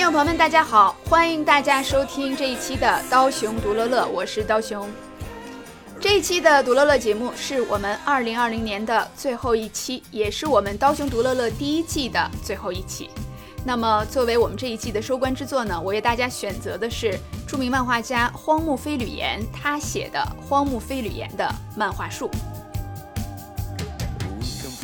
听众朋友们，大家好！欢迎大家收听这一期的《刀熊独乐乐》，我是刀熊。这一期的独乐乐节目是我们二零二零年的最后一期，也是我们刀熊独乐乐第一季的最后一期。那么，作为我们这一季的收官之作呢，我为大家选择的是著名漫画家荒木飞吕彦他写的《荒木飞吕彦的漫画树》。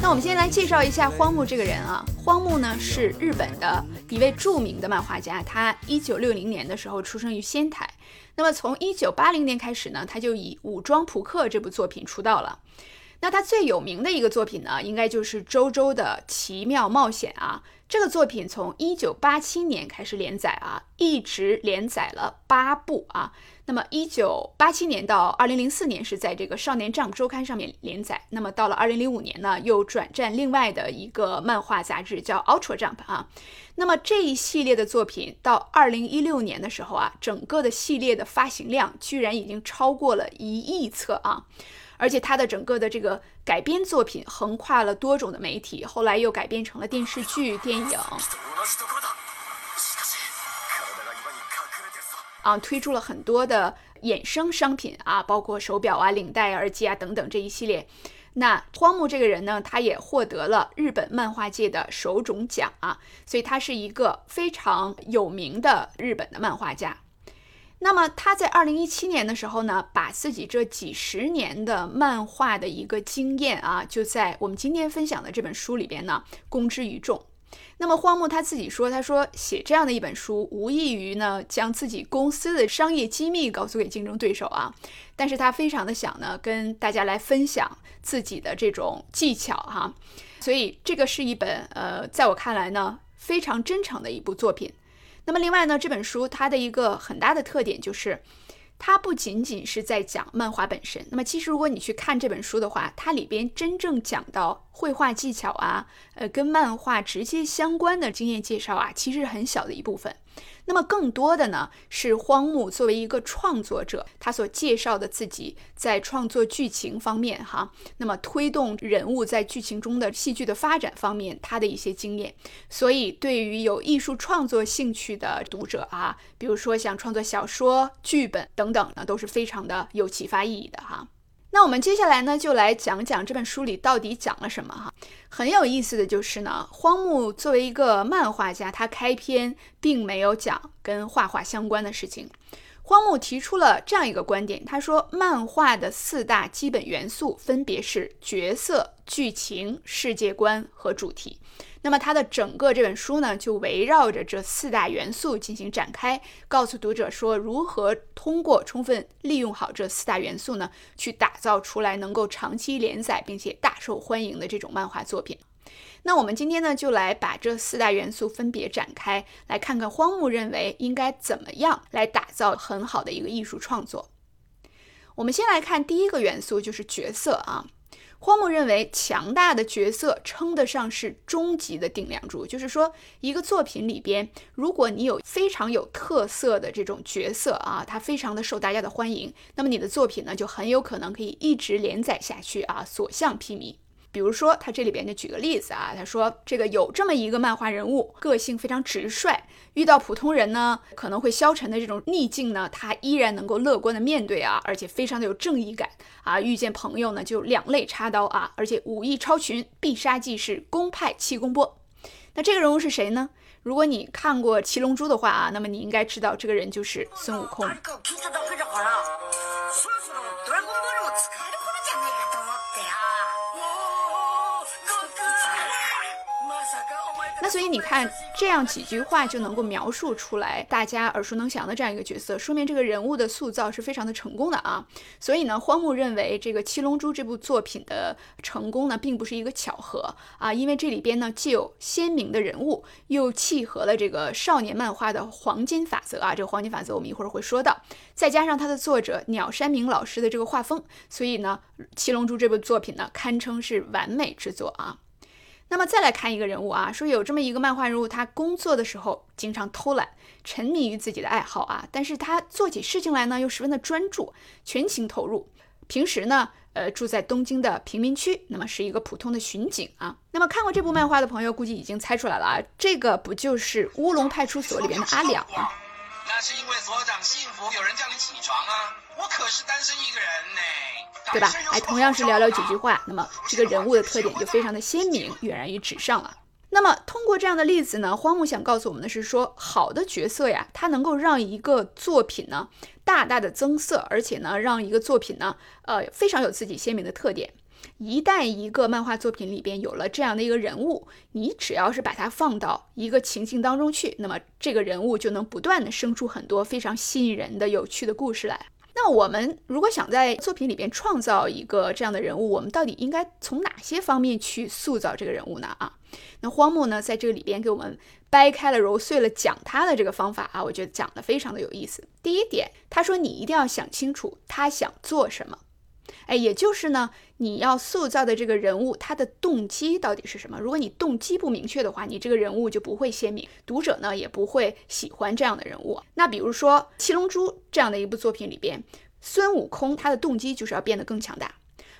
那我们先来介绍一下荒木这个人啊。荒木呢是日本的一位著名的漫画家，他一九六零年的时候出生于仙台。那么从一九八零年开始呢，他就以《武装扑克》这部作品出道了。那他最有名的一个作品呢，应该就是周周的奇妙冒险啊。这个作品从一九八七年开始连载啊，一直连载了八部啊。那么一九八七年到二零零四年是在这个《少年 Jump》周刊上面连载。那么到了二零零五年呢，又转战另外的一个漫画杂志叫《Ultra Jump》啊。那么这一系列的作品到二零一六年的时候啊，整个的系列的发行量居然已经超过了一亿册啊。而且它的整个的这个改编作品横跨了多种的媒体，后来又改编成了电视剧、电影，啊，推出了很多的衍生商品啊，包括手表啊、领带、耳机啊等等这一系列。那荒木这个人呢，他也获得了日本漫画界的手种奖啊，所以他是一个非常有名的日本的漫画家。那么他在二零一七年的时候呢，把自己这几十年的漫画的一个经验啊，就在我们今天分享的这本书里边呢，公之于众。那么荒木他自己说，他说写这样的一本书，无异于呢将自己公司的商业机密告诉给竞争对手啊。但是他非常的想呢，跟大家来分享自己的这种技巧哈。所以这个是一本呃，在我看来呢，非常真诚的一部作品。那么另外呢，这本书它的一个很大的特点就是，它不仅仅是在讲漫画本身。那么其实如果你去看这本书的话，它里边真正讲到绘画技巧啊，呃，跟漫画直接相关的经验介绍啊，其实很小的一部分。那么更多的呢，是荒木作为一个创作者，他所介绍的自己在创作剧情方面，哈，那么推动人物在剧情中的戏剧的发展方面，他的一些经验。所以，对于有艺术创作兴趣的读者啊，比如说想创作小说、剧本等等呢，都是非常的有启发意义的哈。那我们接下来呢，就来讲讲这本书里到底讲了什么哈。很有意思的就是呢，荒木作为一个漫画家，他开篇并没有讲跟画画相关的事情。荒木提出了这样一个观点，他说，漫画的四大基本元素分别是角色、剧情、世界观和主题。那么，它的整个这本书呢，就围绕着这四大元素进行展开，告诉读者说，如何通过充分利用好这四大元素呢，去打造出来能够长期连载并且大受欢迎的这种漫画作品。那我们今天呢，就来把这四大元素分别展开，来看看荒木认为应该怎么样来打造很好的一个艺术创作。我们先来看第一个元素，就是角色啊。荒木认为，强大的角色称得上是终极的顶梁柱。就是说，一个作品里边，如果你有非常有特色的这种角色啊，它非常的受大家的欢迎，那么你的作品呢，就很有可能可以一直连载下去啊，所向披靡。比如说，他这里边就举个例子啊，他说这个有这么一个漫画人物，个性非常直率，遇到普通人呢可能会消沉的这种逆境呢，他依然能够乐观的面对啊，而且非常的有正义感啊，遇见朋友呢就两肋插刀啊，而且武艺超群，必杀技是公派气功波。那这个人物是谁呢？如果你看过《七龙珠》的话啊，那么你应该知道这个人就是孙悟空。所以你看，这样几句话就能够描述出来大家耳熟能详的这样一个角色，说明这个人物的塑造是非常的成功的啊。所以呢，荒木认为这个《七龙珠》这部作品的成功呢，并不是一个巧合啊，因为这里边呢既有鲜明的人物，又契合了这个少年漫画的黄金法则啊。这个黄金法则我们一会儿会说到，再加上他的作者鸟山明老师的这个画风，所以呢，《七龙珠》这部作品呢，堪称是完美之作啊。那么再来看一个人物啊，说有这么一个漫画人物，他工作的时候经常偷懒，沉迷于自己的爱好啊，但是他做起事情来呢又十分的专注，全情投入。平时呢，呃，住在东京的贫民区，那么是一个普通的巡警啊。那么看过这部漫画的朋友，估计已经猜出来了啊，这个不就是乌龙派出所里边的阿两吗？那是因为所长幸福，有人叫你起床啊，我可是单身一个人呢。对吧？哎，同样是寥寥几句话，那么这个人物的特点就非常的鲜明，跃然于纸上了。那么通过这样的例子呢，荒木想告诉我们的是说，好的角色呀，它能够让一个作品呢大大的增色，而且呢让一个作品呢，呃，非常有自己鲜明的特点。一旦一个漫画作品里边有了这样的一个人物，你只要是把它放到一个情境当中去，那么这个人物就能不断的生出很多非常吸引人的、有趣的故事来。那我们如果想在作品里边创造一个这样的人物，我们到底应该从哪些方面去塑造这个人物呢？啊，那荒木呢，在这个里边给我们掰开了揉碎了讲他的这个方法啊，我觉得讲的非常的有意思。第一点，他说你一定要想清楚他想做什么。哎，也就是呢，你要塑造的这个人物，他的动机到底是什么？如果你动机不明确的话，你这个人物就不会鲜明，读者呢也不会喜欢这样的人物。那比如说《七龙珠》这样的一部作品里边，孙悟空他的动机就是要变得更强大，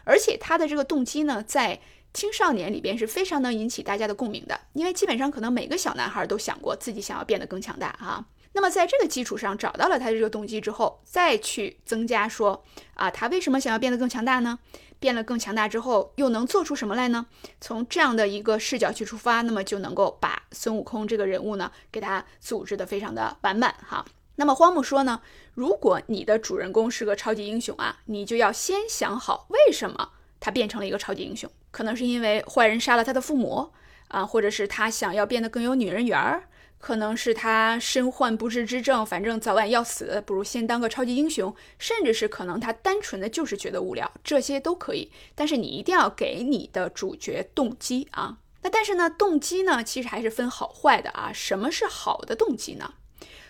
而且他的这个动机呢，在青少年里边是非常能引起大家的共鸣的，因为基本上可能每个小男孩都想过自己想要变得更强大啊。那么在这个基础上找到了他的这个动机之后，再去增加说啊，他为什么想要变得更强大呢？变得更强大之后又能做出什么来呢？从这样的一个视角去出发，那么就能够把孙悟空这个人物呢，给他组织的非常的完满哈。那么荒木说呢，如果你的主人公是个超级英雄啊，你就要先想好为什么他变成了一个超级英雄，可能是因为坏人杀了他的父母啊，或者是他想要变得更有女人缘儿。可能是他身患不治之症，反正早晚要死，不如先当个超级英雄。甚至是可能他单纯的就是觉得无聊，这些都可以。但是你一定要给你的主角动机啊。那但是呢，动机呢其实还是分好坏的啊。什么是好的动机呢？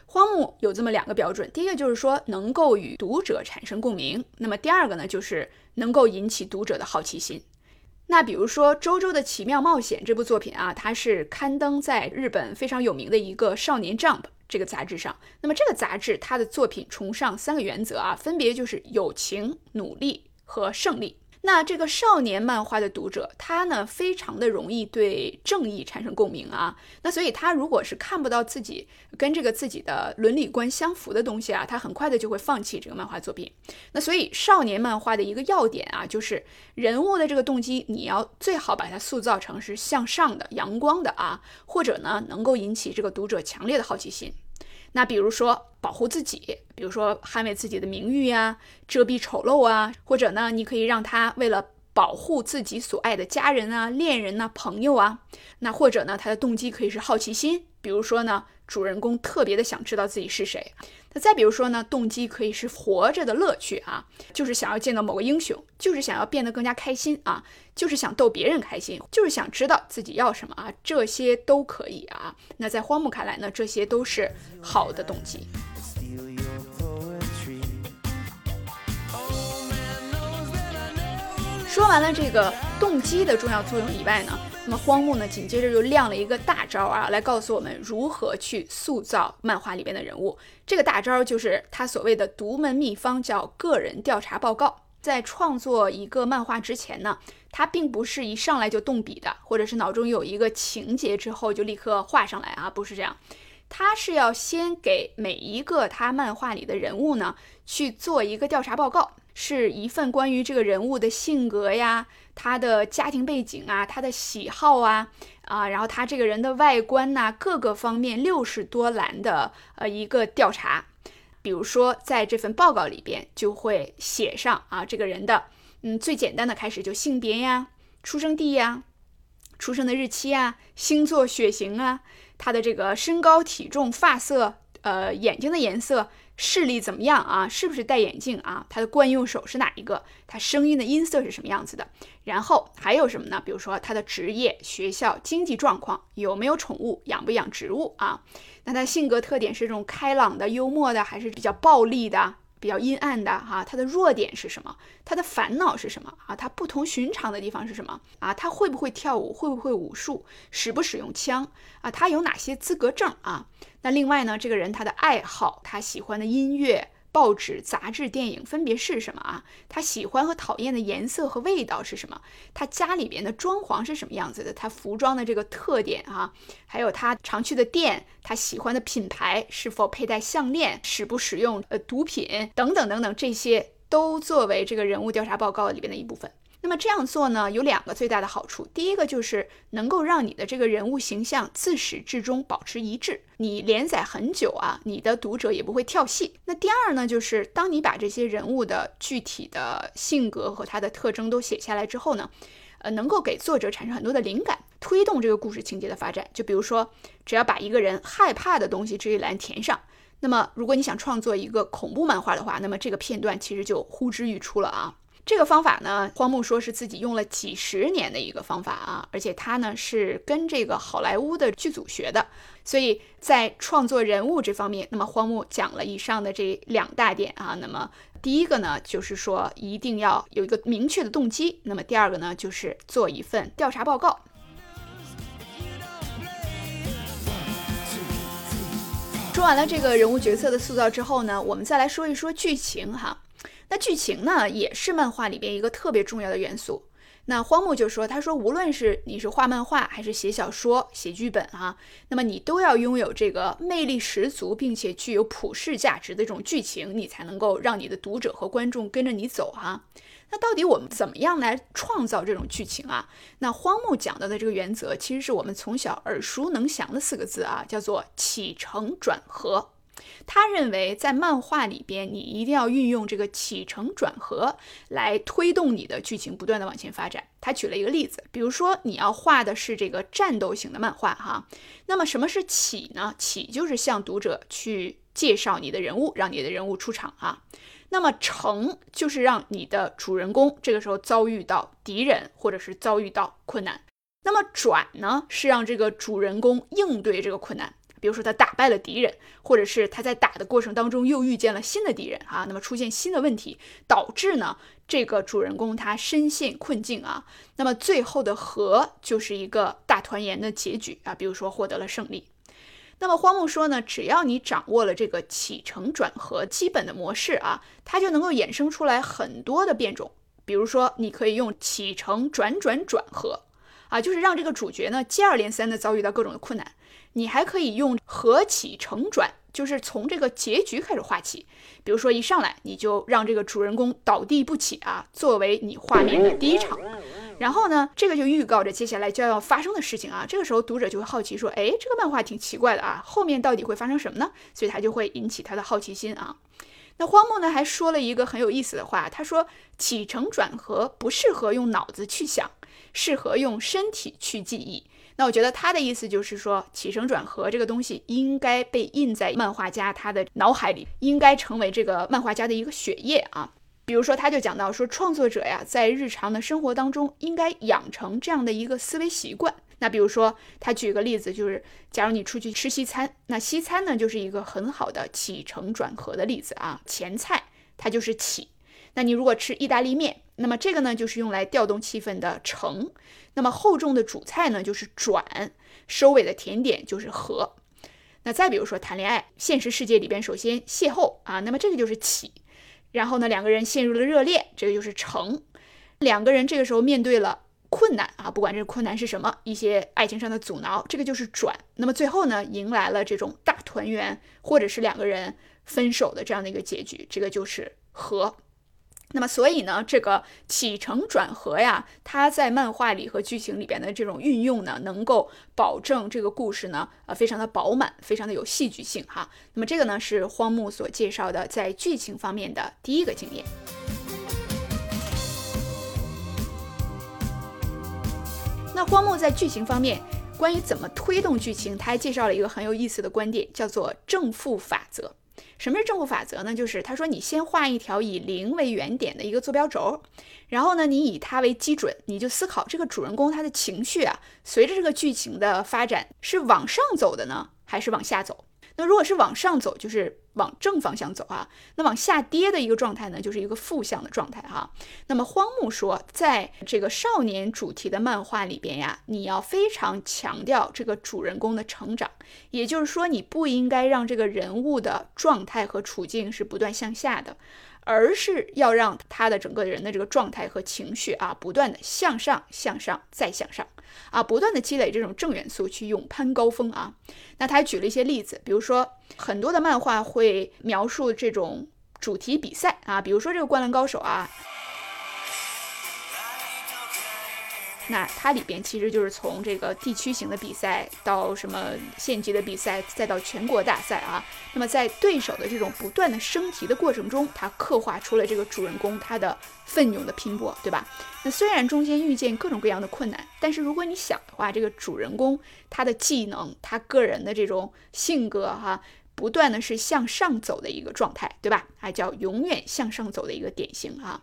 荒木有这么两个标准，第一个就是说能够与读者产生共鸣，那么第二个呢就是能够引起读者的好奇心。那比如说《周周的奇妙冒险》这部作品啊，它是刊登在日本非常有名的一个《少年 Jump》这个杂志上。那么这个杂志它的作品崇尚三个原则啊，分别就是友情、努力和胜利。那这个少年漫画的读者，他呢非常的容易对正义产生共鸣啊。那所以他如果是看不到自己跟这个自己的伦理观相符的东西啊，他很快的就会放弃这个漫画作品。那所以少年漫画的一个要点啊，就是人物的这个动机，你要最好把它塑造成是向上的、阳光的啊，或者呢能够引起这个读者强烈的好奇心。那比如说保护自己，比如说捍卫自己的名誉呀，遮蔽丑陋啊，或者呢，你可以让他为了保护自己所爱的家人啊、恋人啊、朋友啊，那或者呢，他的动机可以是好奇心，比如说呢。主人公特别的想知道自己是谁，那再比如说呢，动机可以是活着的乐趣啊，就是想要见到某个英雄，就是想要变得更加开心啊，就是想逗别人开心，就是想知道自己要什么啊，这些都可以啊。那在荒木看来呢，这些都是好的动机。说完了这个动机的重要作用以外呢？那么荒木呢，紧接着就亮了一个大招啊，来告诉我们如何去塑造漫画里边的人物。这个大招就是他所谓的独门秘方，叫个人调查报告。在创作一个漫画之前呢，他并不是一上来就动笔的，或者是脑中有一个情节之后就立刻画上来啊，不是这样。他是要先给每一个他漫画里的人物呢去做一个调查报告，是一份关于这个人物的性格呀、他的家庭背景啊、他的喜好啊啊，然后他这个人的外观呐，各个方面六十多栏的呃一个调查。比如说在这份报告里边就会写上啊这个人的嗯最简单的开始就性别呀、出生地呀、出生的日期啊、星座、血型啊。他的这个身高、体重、发色，呃，眼睛的颜色、视力怎么样啊？是不是戴眼镜啊？他的惯用手是哪一个？他声音的音色是什么样子的？然后还有什么呢？比如说他的职业、学校、经济状况，有没有宠物，养不养植物啊？那他性格特点是这种开朗的、幽默的，还是比较暴力的？比较阴暗的哈，他的弱点是什么？他的烦恼是什么啊？他不同寻常的地方是什么啊？他会不会跳舞？会不会武术？使不使用枪啊？他有哪些资格证啊？那另外呢，这个人他的爱好，他喜欢的音乐。报纸、杂志、电影分别是什么啊？他喜欢和讨厌的颜色和味道是什么？他家里边的装潢是什么样子的？他服装的这个特点啊，还有他常去的店，他喜欢的品牌，是否佩戴项链，使不使用呃毒品等等等等，这些都作为这个人物调查报告里边的一部分。那么这样做呢，有两个最大的好处。第一个就是能够让你的这个人物形象自始至终保持一致，你连载很久啊，你的读者也不会跳戏。那第二呢，就是当你把这些人物的具体的性格和他的特征都写下来之后呢，呃，能够给作者产生很多的灵感，推动这个故事情节的发展。就比如说，只要把一个人害怕的东西这一栏填上，那么如果你想创作一个恐怖漫画的话，那么这个片段其实就呼之欲出了啊。这个方法呢，荒木说是自己用了几十年的一个方法啊，而且他呢是跟这个好莱坞的剧组学的，所以在创作人物这方面，那么荒木讲了以上的这两大点啊。那么第一个呢，就是说一定要有一个明确的动机；那么第二个呢，就是做一份调查报告。说完了这个人物角色的塑造之后呢，我们再来说一说剧情哈。那剧情呢，也是漫画里边一个特别重要的元素。那荒木就说：“他说，无论是你是画漫画还是写小说、写剧本啊，那么你都要拥有这个魅力十足并且具有普世价值的这种剧情，你才能够让你的读者和观众跟着你走哈。那到底我们怎么样来创造这种剧情啊？那荒木讲到的这个原则，其实是我们从小耳熟能详的四个字啊，叫做起承转合。”他认为，在漫画里边，你一定要运用这个起承转合来推动你的剧情不断的往前发展。他举了一个例子，比如说你要画的是这个战斗型的漫画哈，那么什么是起呢？起就是向读者去介绍你的人物，让你的人物出场啊。那么承就是让你的主人公这个时候遭遇到敌人或者是遭遇到困难。那么转呢，是让这个主人公应对这个困难。比如说他打败了敌人，或者是他在打的过程当中又遇见了新的敌人啊，那么出现新的问题，导致呢这个主人公他深陷困境啊，那么最后的和就是一个大团圆的结局啊，比如说获得了胜利。那么荒木说呢，只要你掌握了这个起承转合基本的模式啊，它就能够衍生出来很多的变种。比如说你可以用起承转转转合啊，就是让这个主角呢接二连三的遭遇到各种的困难。你还可以用合起承转，就是从这个结局开始画起。比如说一上来你就让这个主人公倒地不起啊，作为你画面的第一场。然后呢，这个就预告着接下来就要发生的事情啊。这个时候读者就会好奇说：“哎，这个漫画挺奇怪的啊，后面到底会发生什么呢？”所以他就会引起他的好奇心啊。那荒木呢还说了一个很有意思的话，他说：“起承转合不适合用脑子去想，适合用身体去记忆。”那我觉得他的意思就是说，起承转合这个东西应该被印在漫画家他的脑海里，应该成为这个漫画家的一个血液啊。比如说，他就讲到说，创作者呀，在日常的生活当中应该养成这样的一个思维习惯。那比如说，他举个例子，就是假如你出去吃西餐，那西餐呢就是一个很好的起承转合的例子啊。前菜它就是起，那你如果吃意大利面，那么这个呢就是用来调动气氛的承。那么厚重的主菜呢，就是转；收尾的甜点就是和。那再比如说谈恋爱，现实世界里边，首先邂逅啊，那么这个就是起；然后呢，两个人陷入了热恋，这个就是成。两个人这个时候面对了困难啊，不管这个困难是什么，一些爱情上的阻挠，这个就是转。那么最后呢，迎来了这种大团圆，或者是两个人分手的这样的一个结局，这个就是和。那么，所以呢，这个起承转合呀，它在漫画里和剧情里边的这种运用呢，能够保证这个故事呢，呃，非常的饱满，非常的有戏剧性哈。那么这个呢，是荒木所介绍的在剧情方面的第一个经验。那荒木在剧情方面，关于怎么推动剧情，他还介绍了一个很有意思的观点，叫做正负法则。什么是正负法则呢？就是他说，你先画一条以零为原点的一个坐标轴，然后呢，你以它为基准，你就思考这个主人公他的情绪啊，随着这个剧情的发展是往上走的呢，还是往下走？那如果是往上走，就是往正方向走啊。那往下跌的一个状态呢，就是一个负向的状态哈。那么荒木说，在这个少年主题的漫画里边呀，你要非常强调这个主人公的成长，也就是说，你不应该让这个人物的状态和处境是不断向下的。而是要让他的整个人的这个状态和情绪啊，不断的向上、向上再向上啊，不断的积累这种正元素去勇攀高峰啊。那他还举了一些例子，比如说很多的漫画会描述这种主题比赛啊，比如说这个《灌篮高手》啊。那它里边其实就是从这个地区型的比赛到什么县级的比赛，再到全国大赛啊。那么在对手的这种不断的升级的过程中，它刻画出了这个主人公他的奋勇的拼搏，对吧？那虽然中间遇见各种各样的困难，但是如果你想的话，这个主人公他的技能，他个人的这种性格哈，不断的是向上走的一个状态，对吧？还叫永远向上走的一个典型啊。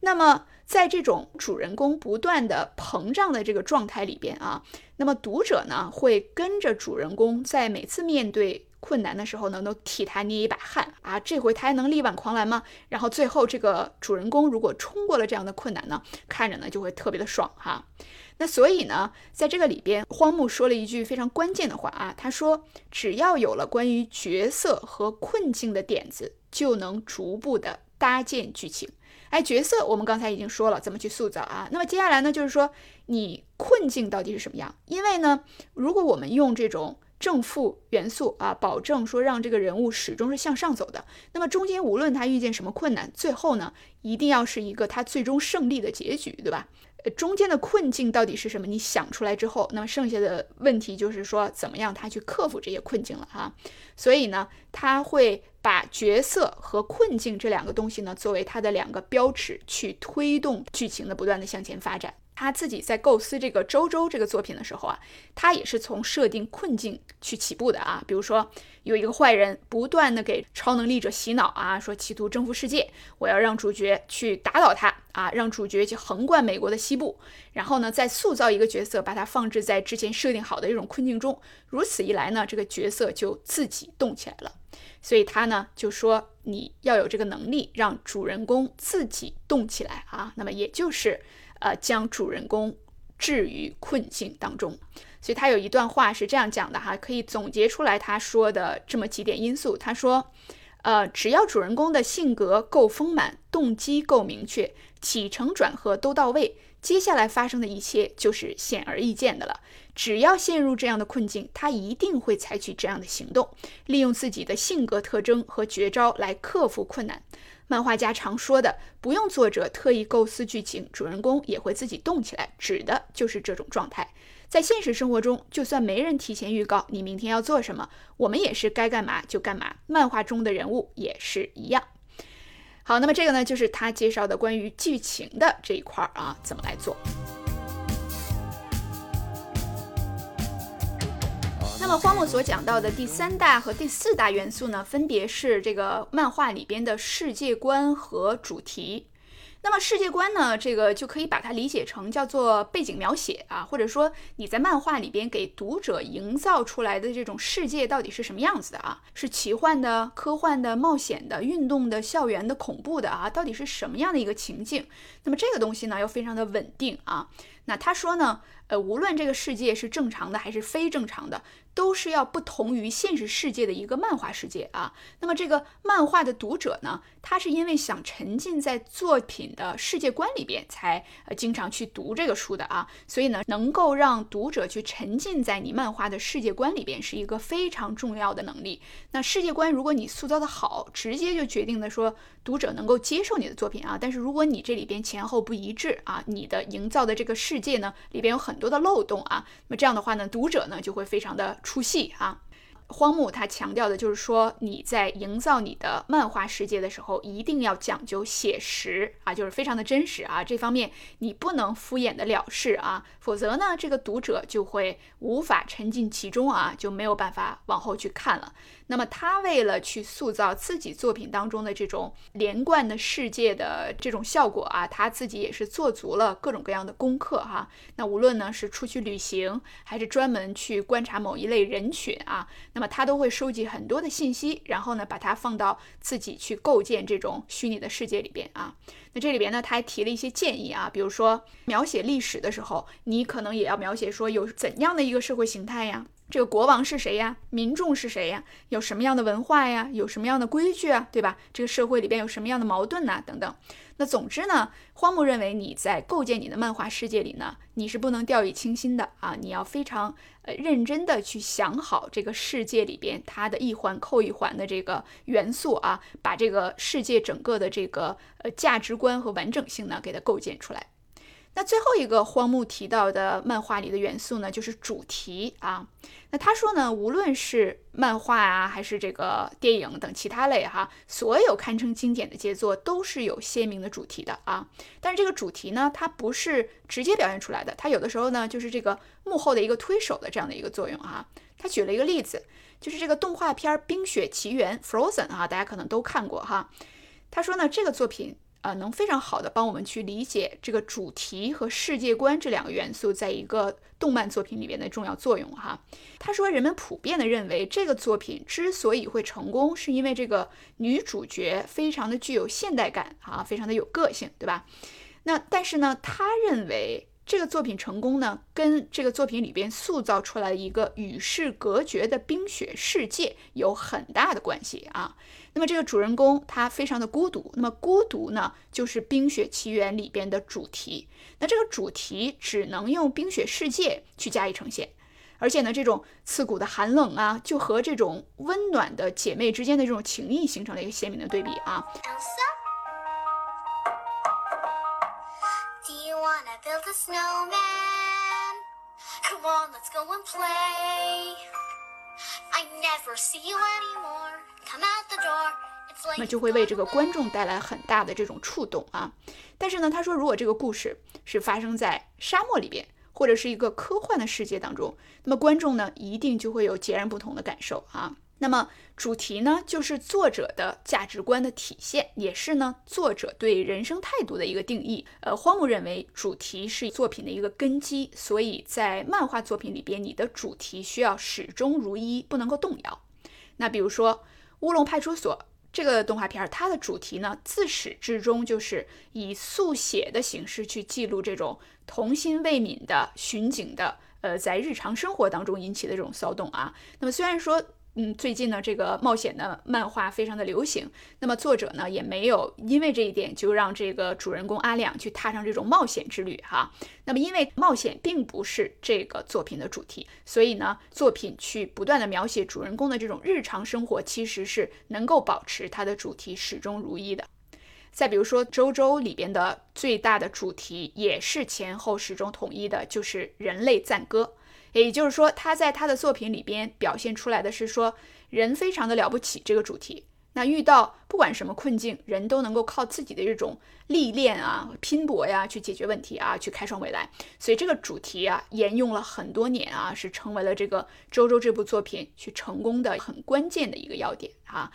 那么。在这种主人公不断的膨胀的这个状态里边啊，那么读者呢会跟着主人公在每次面对困难的时候呢，都替他捏一把汗啊，这回他还能力挽狂澜吗？然后最后这个主人公如果冲过了这样的困难呢，看着呢就会特别的爽哈。那所以呢，在这个里边，荒木说了一句非常关键的话啊，他说只要有了关于角色和困境的点子，就能逐步的搭建剧情。哎，角色我们刚才已经说了怎么去塑造啊。那么接下来呢，就是说你困境到底是什么样？因为呢，如果我们用这种正负元素啊，保证说让这个人物始终是向上走的，那么中间无论他遇见什么困难，最后呢，一定要是一个他最终胜利的结局，对吧？呃，中间的困境到底是什么？你想出来之后，那么剩下的问题就是说，怎么样他去克服这些困境了哈？所以呢，他会把角色和困境这两个东西呢，作为他的两个标尺，去推动剧情的不断的向前发展。他自己在构思这个周周这个作品的时候啊，他也是从设定困境去起步的啊。比如说，有一个坏人不断的给超能力者洗脑啊，说企图征服世界，我要让主角去打倒他啊，让主角去横贯美国的西部，然后呢，再塑造一个角色，把它放置在之前设定好的一种困境中。如此一来呢，这个角色就自己动起来了。所以他呢就说，你要有这个能力，让主人公自己动起来啊。那么也就是。呃，将主人公置于困境当中，所以他有一段话是这样讲的哈，可以总结出来他说的这么几点因素。他说，呃，只要主人公的性格够丰满，动机够明确，起承转合都到位，接下来发生的一切就是显而易见的了。只要陷入这样的困境，他一定会采取这样的行动，利用自己的性格特征和绝招来克服困难。漫画家常说的“不用作者特意构思剧情，主人公也会自己动起来”，指的就是这种状态。在现实生活中，就算没人提前预告你明天要做什么，我们也是该干嘛就干嘛。漫画中的人物也是一样。好，那么这个呢，就是他介绍的关于剧情的这一块啊，怎么来做。那么荒木所讲到的第三大和第四大元素呢，分别是这个漫画里边的世界观和主题。那么世界观呢，这个就可以把它理解成叫做背景描写啊，或者说你在漫画里边给读者营造出来的这种世界到底是什么样子的啊？是奇幻的、科幻的、冒险的、运动的、校园的、恐怖的啊？到底是什么样的一个情境？那么这个东西呢，又非常的稳定啊。那他说呢，呃，无论这个世界是正常的还是非正常的，都是要不同于现实世界的一个漫画世界啊。那么这个漫画的读者呢，他是因为想沉浸在作品的世界观里边，才经常去读这个书的啊。所以呢，能够让读者去沉浸在你漫画的世界观里边，是一个非常重要的能力。那世界观如果你塑造的好，直接就决定了说读者能够接受你的作品啊。但是如果你这里边前后不一致啊，你的营造的这个世界呢，里边有很多的漏洞啊，那么这样的话呢，读者呢就会非常的。出戏啊！荒木他强调的就是说，你在营造你的漫画世界的时候，一定要讲究写实啊，就是非常的真实啊。这方面你不能敷衍的了事啊，否则呢，这个读者就会无法沉浸其中啊，就没有办法往后去看了。那么他为了去塑造自己作品当中的这种连贯的世界的这种效果啊，他自己也是做足了各种各样的功课哈。那无论呢是出去旅行，还是专门去观察某一类人群啊，那么他都会收集很多的信息，然后呢把它放到自己去构建这种虚拟的世界里边啊。那这里边呢他还提了一些建议啊，比如说描写历史的时候，你可能也要描写说有怎样的一个社会形态呀。这个国王是谁呀？民众是谁呀？有什么样的文化呀？有什么样的规矩啊？对吧？这个社会里边有什么样的矛盾呐？等等。那总之呢，荒木认为你在构建你的漫画世界里呢，你是不能掉以轻心的啊！你要非常呃认真的去想好这个世界里边它的一环扣一环的这个元素啊，把这个世界整个的这个呃价值观和完整性呢给它构建出来。那最后一个荒木提到的漫画里的元素呢，就是主题啊。那他说呢，无论是漫画啊，还是这个电影等其他类哈，所有堪称经典的杰作都是有鲜明的主题的啊。但是这个主题呢，它不是直接表现出来的，它有的时候呢，就是这个幕后的一个推手的这样的一个作用啊。他举了一个例子，就是这个动画片《冰雪奇缘》（Frozen） 啊，大家可能都看过哈。他说呢，这个作品。呃，能非常好的帮我们去理解这个主题和世界观这两个元素在一个动漫作品里面的重要作用哈。他说，人们普遍的认为这个作品之所以会成功，是因为这个女主角非常的具有现代感啊，非常的有个性，对吧？那但是呢，他认为。这个作品成功呢，跟这个作品里边塑造出来一个与世隔绝的冰雪世界有很大的关系啊。那么这个主人公他非常的孤独，那么孤独呢，就是《冰雪奇缘》里边的主题。那这个主题只能用冰雪世界去加以呈现，而且呢，这种刺骨的寒冷啊，就和这种温暖的姐妹之间的这种情谊形成了一个鲜明的对比啊。Come on, let's go and play. I never see you anymore. 那就会为这个观众带来很大的这种触动啊。但是呢，他说，如果这个故事是发生在沙漠里边，或者是一个科幻的世界当中，那么观众呢，一定就会有截然不同的感受啊。那么主题呢，就是作者的价值观的体现，也是呢作者对人生态度的一个定义。呃，荒木认为主题是作品的一个根基，所以在漫画作品里边，你的主题需要始终如一，不能够动摇。那比如说《乌龙派出所》这个动画片，它的主题呢，自始至终就是以速写的形式去记录这种童心未泯的巡警的，呃，在日常生活当中引起的这种骚动啊。那么虽然说。嗯，最近呢，这个冒险的漫画非常的流行。那么作者呢，也没有因为这一点就让这个主人公阿亮去踏上这种冒险之旅哈。那么因为冒险并不是这个作品的主题，所以呢，作品去不断的描写主人公的这种日常生活，其实是能够保持它的主题始终如一的。再比如说，周周里边的最大的主题也是前后始终统一的，就是人类赞歌。也就是说，他在他的作品里边表现出来的是说，人非常的了不起这个主题。那遇到不管什么困境，人都能够靠自己的这种历练啊、拼搏呀去解决问题啊，去开创未来。所以这个主题啊，沿用了很多年啊，是成为了这个周周这部作品去成功的很关键的一个要点啊。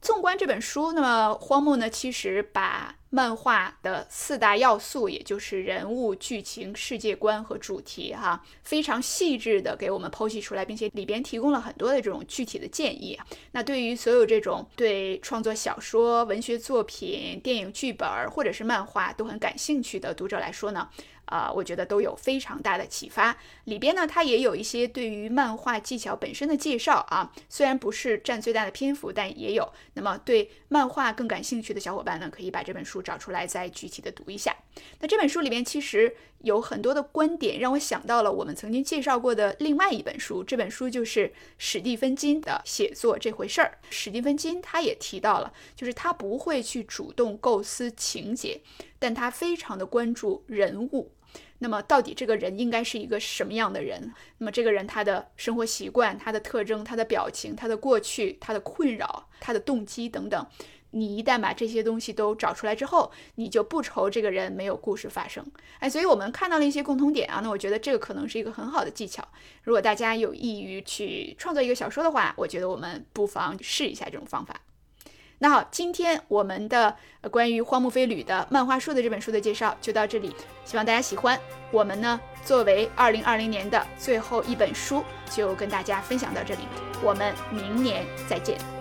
纵观这本书，那么荒木呢，其实把漫画的四大要素，也就是人物、剧情、世界观和主题，哈，非常细致的给我们剖析出来，并且里边提供了很多的这种具体的建议。那对于所有这种对创作小说、文学作品、电影剧本或者是漫画都很感兴趣的读者来说呢？啊，我觉得都有非常大的启发。里边呢，它也有一些对于漫画技巧本身的介绍啊，虽然不是占最大的篇幅，但也有。那么对漫画更感兴趣的小伙伴呢，可以把这本书找出来，再具体的读一下。那这本书里边其实有很多的观点，让我想到了我们曾经介绍过的另外一本书。这本书就是史蒂芬金的写作这回事儿。史蒂芬金他也提到了，就是他不会去主动构思情节，但他非常的关注人物。那么，到底这个人应该是一个什么样的人？那么，这个人他的生活习惯、他的特征、他的表情、他的过去、他的困扰、他的动机等等，你一旦把这些东西都找出来之后，你就不愁这个人没有故事发生。哎，所以我们看到了一些共同点啊，那我觉得这个可能是一个很好的技巧。如果大家有意于去创作一个小说的话，我觉得我们不妨试一下这种方法。那好，今天我们的关于荒木飞吕的漫画书的这本书的介绍就到这里，希望大家喜欢。我们呢，作为二零二零年的最后一本书，就跟大家分享到这里，我们明年再见。